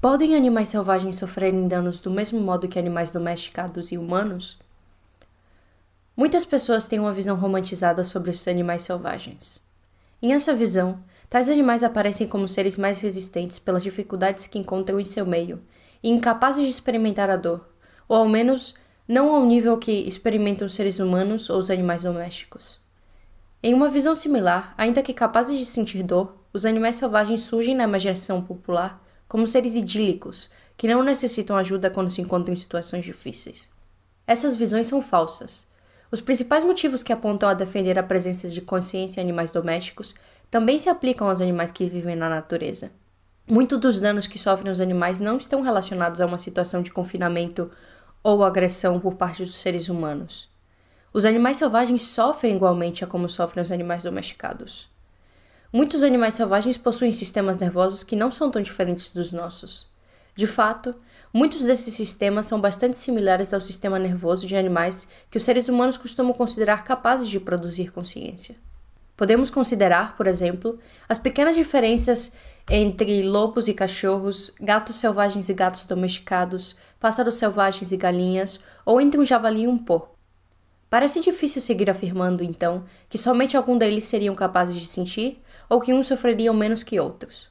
Podem animais selvagens sofrerem danos do mesmo modo que animais domesticados e humanos? Muitas pessoas têm uma visão romantizada sobre os animais selvagens. Em essa visão, tais animais aparecem como seres mais resistentes pelas dificuldades que encontram em seu meio e incapazes de experimentar a dor, ou ao menos não ao nível que experimentam seres humanos ou os animais domésticos. Em uma visão similar, ainda que capazes de sentir dor, os animais selvagens surgem na imaginação popular como seres idílicos, que não necessitam ajuda quando se encontram em situações difíceis. Essas visões são falsas. Os principais motivos que apontam a defender a presença de consciência em animais domésticos também se aplicam aos animais que vivem na natureza. Muitos dos danos que sofrem os animais não estão relacionados a uma situação de confinamento ou agressão por parte dos seres humanos. Os animais selvagens sofrem igualmente a como sofrem os animais domesticados. Muitos animais selvagens possuem sistemas nervosos que não são tão diferentes dos nossos. De fato, muitos desses sistemas são bastante similares ao sistema nervoso de animais que os seres humanos costumam considerar capazes de produzir consciência. Podemos considerar, por exemplo, as pequenas diferenças entre lobos e cachorros, gatos selvagens e gatos domesticados, pássaros selvagens e galinhas, ou entre um javali e um porco. Parece difícil seguir afirmando, então, que somente algum deles seriam capazes de sentir ou que uns sofreriam menos que outros.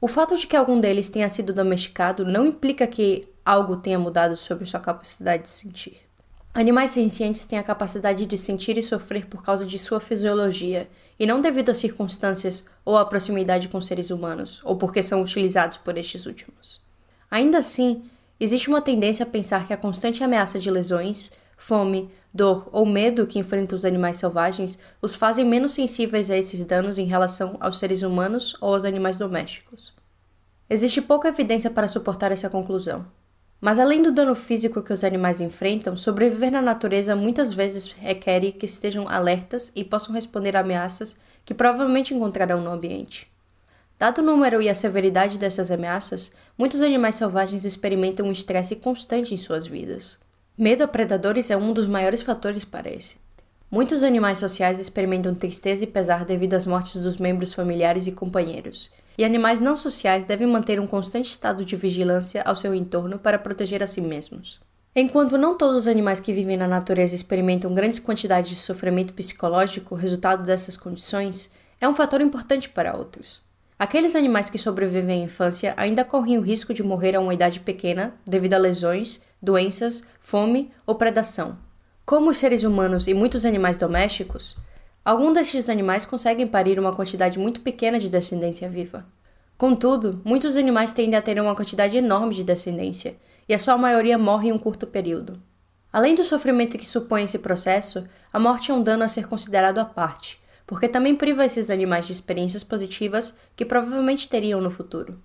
O fato de que algum deles tenha sido domesticado não implica que algo tenha mudado sobre sua capacidade de sentir. Animais sencientes têm a capacidade de sentir e sofrer por causa de sua fisiologia, e não devido a circunstâncias ou à proximidade com seres humanos, ou porque são utilizados por estes últimos. Ainda assim, existe uma tendência a pensar que a constante ameaça de lesões, fome, dor ou medo que enfrentam os animais selvagens os fazem menos sensíveis a esses danos em relação aos seres humanos ou aos animais domésticos. Existe pouca evidência para suportar essa conclusão. Mas além do dano físico que os animais enfrentam, sobreviver na natureza muitas vezes requer que estejam alertas e possam responder a ameaças que provavelmente encontrarão no ambiente. Dado o número e a severidade dessas ameaças, muitos animais selvagens experimentam um estresse constante em suas vidas. Medo a predadores é um dos maiores fatores para esse. Muitos animais sociais experimentam tristeza e pesar devido às mortes dos membros familiares e companheiros, e animais não sociais devem manter um constante estado de vigilância ao seu entorno para proteger a si mesmos. Enquanto não todos os animais que vivem na natureza experimentam grandes quantidades de sofrimento psicológico resultado dessas condições, é um fator importante para outros. Aqueles animais que sobrevivem à infância ainda correm o risco de morrer a uma idade pequena devido a lesões, doenças, fome ou predação. Como os seres humanos e muitos animais domésticos, alguns destes animais conseguem parir uma quantidade muito pequena de descendência viva. Contudo, muitos animais tendem a ter uma quantidade enorme de descendência, e a sua maioria morre em um curto período. Além do sofrimento que supõe esse processo, a morte é um dano a ser considerado à parte, porque também priva esses animais de experiências positivas que provavelmente teriam no futuro.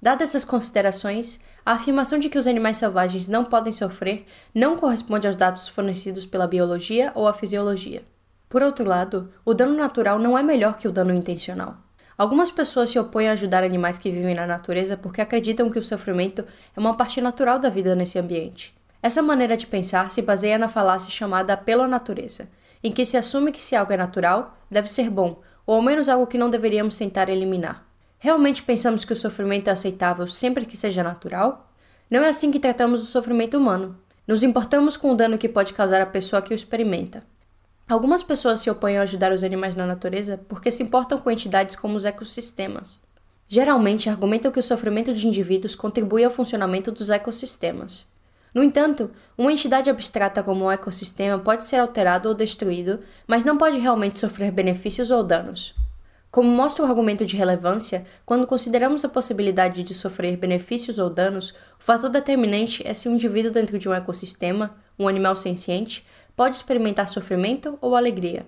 Dadas essas considerações, a afirmação de que os animais selvagens não podem sofrer não corresponde aos dados fornecidos pela biologia ou a fisiologia. Por outro lado, o dano natural não é melhor que o dano intencional. Algumas pessoas se opõem a ajudar animais que vivem na natureza porque acreditam que o sofrimento é uma parte natural da vida nesse ambiente. Essa maneira de pensar se baseia na falácia chamada apelo à natureza, em que se assume que se algo é natural, deve ser bom, ou ao menos algo que não deveríamos tentar eliminar. Realmente pensamos que o sofrimento é aceitável sempre que seja natural? Não é assim que tratamos o sofrimento humano. Nos importamos com o dano que pode causar à pessoa que o experimenta. Algumas pessoas se opõem a ajudar os animais na natureza porque se importam com entidades como os ecossistemas. Geralmente argumentam que o sofrimento de indivíduos contribui ao funcionamento dos ecossistemas. No entanto, uma entidade abstrata como um ecossistema pode ser alterado ou destruído, mas não pode realmente sofrer benefícios ou danos. Como mostra o argumento de relevância, quando consideramos a possibilidade de sofrer benefícios ou danos, o fator determinante é se um indivíduo dentro de um ecossistema, um animal senciente, pode experimentar sofrimento ou alegria.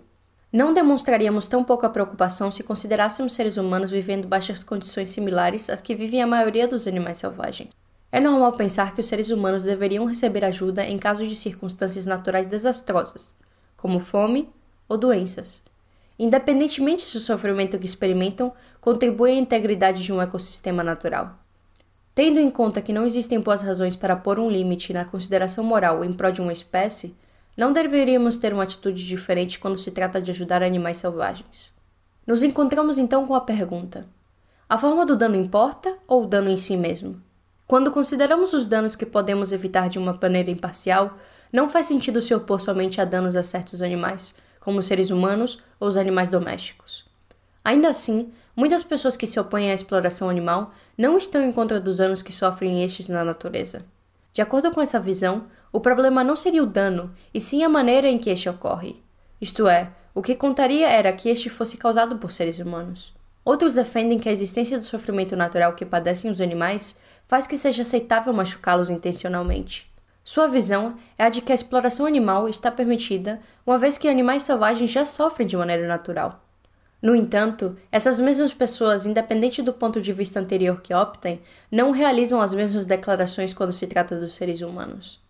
Não demonstraríamos tão pouca preocupação se considerássemos seres humanos vivendo baixas condições similares às que vivem a maioria dos animais selvagens. É normal pensar que os seres humanos deveriam receber ajuda em caso de circunstâncias naturais desastrosas, como fome ou doenças. Independentemente se o sofrimento que experimentam contribui à integridade de um ecossistema natural. Tendo em conta que não existem boas razões para pôr um limite na consideração moral em prol de uma espécie, não deveríamos ter uma atitude diferente quando se trata de ajudar animais selvagens. Nos encontramos então com a pergunta: a forma do dano importa ou o dano em si mesmo? Quando consideramos os danos que podemos evitar de uma maneira imparcial, não faz sentido se opor somente a danos a certos animais, como os seres humanos ou os animais domésticos. Ainda assim, muitas pessoas que se opõem à exploração animal não estão em contra dos danos que sofrem estes na natureza. De acordo com essa visão, o problema não seria o dano, e sim a maneira em que este ocorre. Isto é, o que contaria era que este fosse causado por seres humanos. Outros defendem que a existência do sofrimento natural que padecem os animais faz que seja aceitável machucá-los intencionalmente. Sua visão é a de que a exploração animal está permitida, uma vez que animais selvagens já sofrem de maneira natural. No entanto, essas mesmas pessoas, independente do ponto de vista anterior que optem, não realizam as mesmas declarações quando se trata dos seres humanos.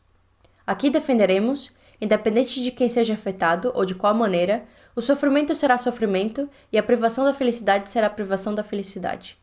Aqui defenderemos, independente de quem seja afetado ou de qual maneira, o sofrimento será sofrimento e a privação da felicidade será privação da felicidade.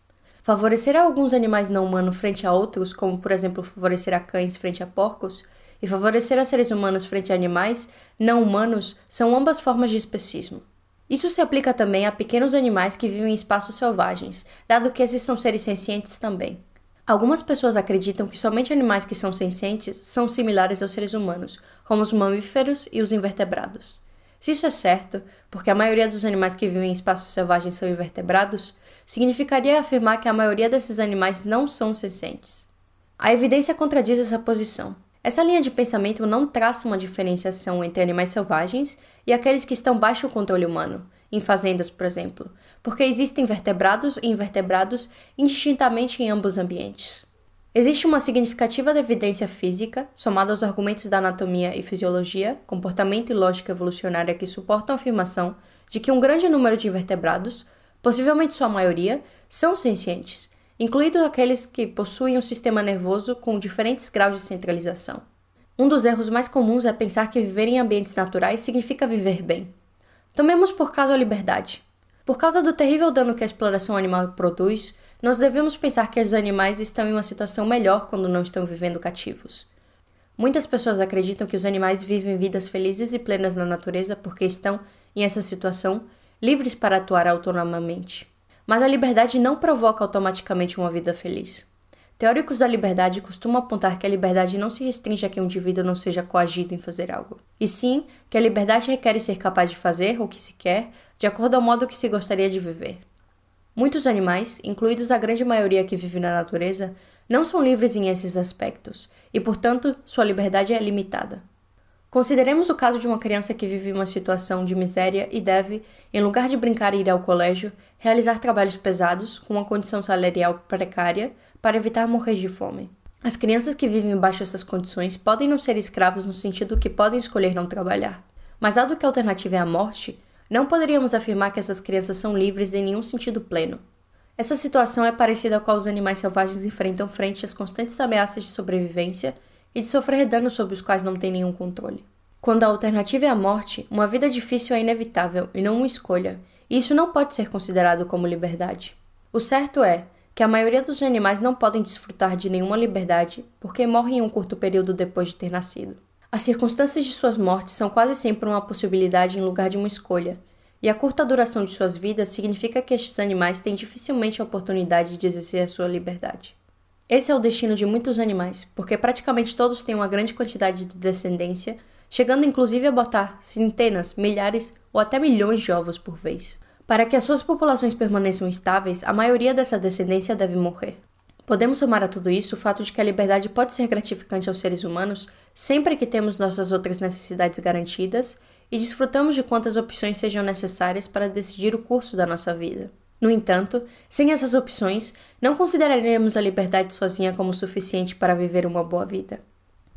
Favorecer alguns animais não humanos frente a outros, como por exemplo favorecer cães frente a porcos, e favorecer a seres humanos frente a animais não humanos, são ambas formas de especismo. Isso se aplica também a pequenos animais que vivem em espaços selvagens, dado que esses são seres sencientes também. Algumas pessoas acreditam que somente animais que são sencientes são similares aos seres humanos, como os mamíferos e os invertebrados. Se isso é certo, porque a maioria dos animais que vivem em espaços selvagens são invertebrados, significaria afirmar que a maioria desses animais não são sencientes. A evidência contradiz essa posição. Essa linha de pensamento não traça uma diferenciação entre animais selvagens e aqueles que estão baixo o controle humano, em fazendas, por exemplo, porque existem vertebrados e invertebrados indistintamente em ambos ambientes. Existe uma significativa evidência física, somada aos argumentos da anatomia e fisiologia, comportamento e lógica evolucionária que suportam a afirmação de que um grande número de invertebrados, possivelmente sua maioria, são sencientes incluídos aqueles que possuem um sistema nervoso com diferentes graus de centralização. Um dos erros mais comuns é pensar que viver em ambientes naturais significa viver bem. Tomemos por caso a liberdade. Por causa do terrível dano que a exploração animal produz, nós devemos pensar que os animais estão em uma situação melhor quando não estão vivendo cativos. Muitas pessoas acreditam que os animais vivem vidas felizes e plenas na natureza porque estão, em essa situação, livres para atuar autonomamente. Mas a liberdade não provoca automaticamente uma vida feliz. Teóricos da liberdade costumam apontar que a liberdade não se restringe a que um indivíduo não seja coagido em fazer algo, e sim que a liberdade requer ser capaz de fazer o que se quer de acordo ao modo que se gostaria de viver. Muitos animais, incluídos a grande maioria que vive na natureza, não são livres em esses aspectos, e portanto sua liberdade é limitada. Consideremos o caso de uma criança que vive uma situação de miséria e deve, em lugar de brincar e ir ao colégio, realizar trabalhos pesados com uma condição salarial precária para evitar morrer de fome. As crianças que vivem baixo essas condições podem não ser escravos no sentido que podem escolher não trabalhar. Mas dado que a alternativa é a morte, não poderíamos afirmar que essas crianças são livres em nenhum sentido pleno. Essa situação é parecida com a os animais selvagens enfrentam frente às constantes ameaças de sobrevivência e de sofrer danos sobre os quais não têm nenhum controle. Quando a alternativa é a morte, uma vida difícil é inevitável e não uma escolha, e isso não pode ser considerado como liberdade. O certo é que a maioria dos animais não podem desfrutar de nenhuma liberdade porque morrem em um curto período depois de ter nascido. As circunstâncias de suas mortes são quase sempre uma possibilidade em lugar de uma escolha, e a curta duração de suas vidas significa que estes animais têm dificilmente a oportunidade de exercer a sua liberdade. Esse é o destino de muitos animais, porque praticamente todos têm uma grande quantidade de descendência, chegando inclusive a botar centenas, milhares ou até milhões de ovos por vez. Para que as suas populações permaneçam estáveis, a maioria dessa descendência deve morrer. Podemos somar a tudo isso o fato de que a liberdade pode ser gratificante aos seres humanos sempre que temos nossas outras necessidades garantidas e desfrutamos de quantas opções sejam necessárias para decidir o curso da nossa vida. No entanto, sem essas opções, não consideraremos a liberdade sozinha como suficiente para viver uma boa vida.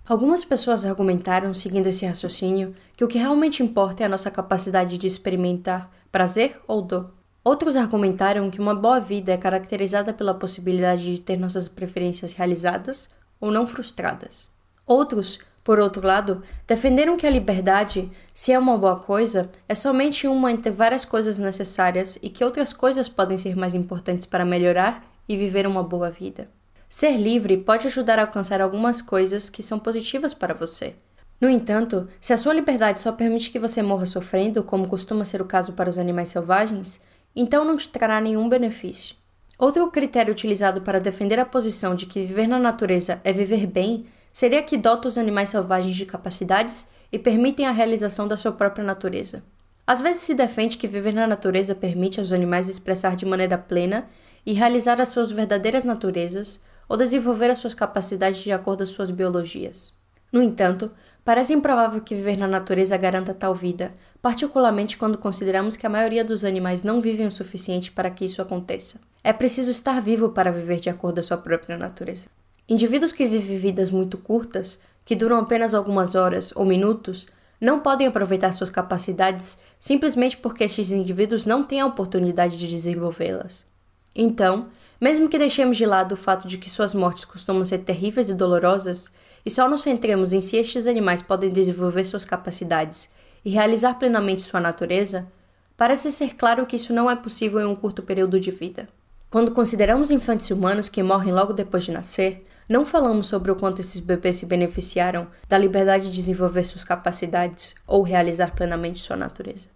Algumas pessoas argumentaram, seguindo esse raciocínio, que o que realmente importa é a nossa capacidade de experimentar prazer ou dor. Outros argumentaram que uma boa vida é caracterizada pela possibilidade de ter nossas preferências realizadas ou não frustradas. Outros por outro lado, defenderam que a liberdade, se é uma boa coisa, é somente uma entre várias coisas necessárias e que outras coisas podem ser mais importantes para melhorar e viver uma boa vida. Ser livre pode ajudar a alcançar algumas coisas que são positivas para você. No entanto, se a sua liberdade só permite que você morra sofrendo, como costuma ser o caso para os animais selvagens, então não te trará nenhum benefício. Outro critério utilizado para defender a posição de que viver na natureza é viver bem seria que dota os animais selvagens de capacidades e permitem a realização da sua própria natureza. Às vezes se defende que viver na natureza permite aos animais expressar de maneira plena e realizar as suas verdadeiras naturezas ou desenvolver as suas capacidades de acordo com as suas biologias. No entanto, parece improvável que viver na natureza garanta tal vida, particularmente quando consideramos que a maioria dos animais não vivem o suficiente para que isso aconteça. É preciso estar vivo para viver de acordo com a sua própria natureza. Indivíduos que vivem vidas muito curtas, que duram apenas algumas horas ou minutos, não podem aproveitar suas capacidades simplesmente porque estes indivíduos não têm a oportunidade de desenvolvê-las. Então, mesmo que deixemos de lado o fato de que suas mortes costumam ser terríveis e dolorosas, e só nos centremos em se estes animais podem desenvolver suas capacidades e realizar plenamente sua natureza, parece ser claro que isso não é possível em um curto período de vida. Quando consideramos infantes humanos que morrem logo depois de nascer, não falamos sobre o quanto esses bebês se beneficiaram da liberdade de desenvolver suas capacidades ou realizar plenamente sua natureza.